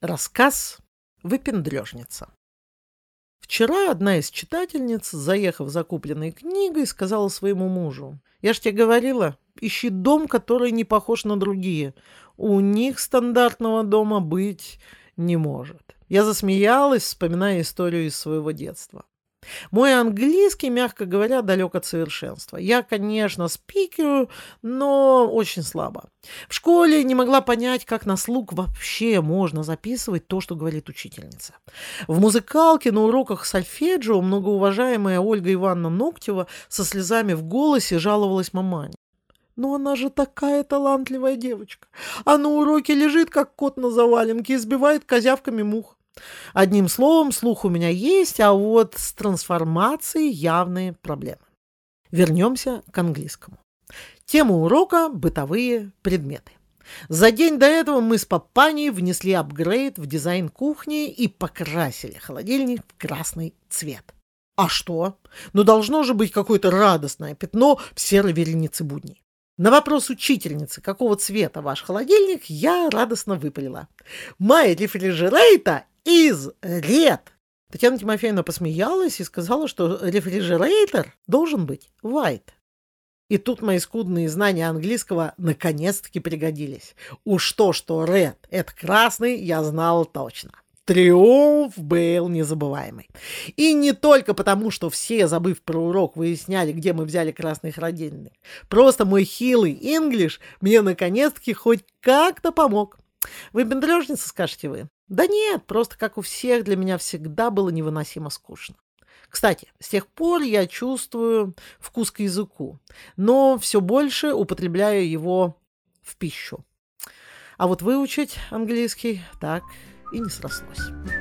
Рассказ «Выпендрежница». Вчера одна из читательниц, заехав за купленной книгой, сказала своему мужу, «Я ж тебе говорила, ищи дом, который не похож на другие. У них стандартного дома быть не может». Я засмеялась, вспоминая историю из своего детства. Мой английский, мягко говоря, далек от совершенства. Я, конечно, спикерю, но очень слабо. В школе не могла понять, как на слух вообще можно записывать то, что говорит учительница. В музыкалке на уроках сольфеджио многоуважаемая Ольга Ивановна Ноктева со слезами в голосе жаловалась мамане. Но она же такая талантливая девочка. А на уроке лежит, как кот на заваленке, и сбивает козявками мух. Одним словом, слух у меня есть, а вот с трансформацией явные проблемы. Вернемся к английскому. Тема урока – бытовые предметы. За день до этого мы с папаней внесли апгрейд в дизайн кухни и покрасили холодильник в красный цвет. А что? Ну должно же быть какое-то радостное пятно в серой веренице будней. На вопрос учительницы, какого цвета ваш холодильник, я радостно выпалила. My refrigerator из лет. Татьяна Тимофеевна посмеялась и сказала, что рефрижерейтор должен быть white. И тут мои скудные знания английского наконец-таки пригодились. Уж то, что red — это красный, я знал точно. Триумф был незабываемый. И не только потому, что все, забыв про урок, выясняли, где мы взяли красный холодильник. Просто мой хилый инглиш мне наконец-таки хоть как-то помог. Вы бендрежница, скажете вы? Да нет, просто как у всех для меня всегда было невыносимо скучно. Кстати, с тех пор я чувствую вкус к языку, но все больше употребляю его в пищу. А вот выучить английский так и не срослось.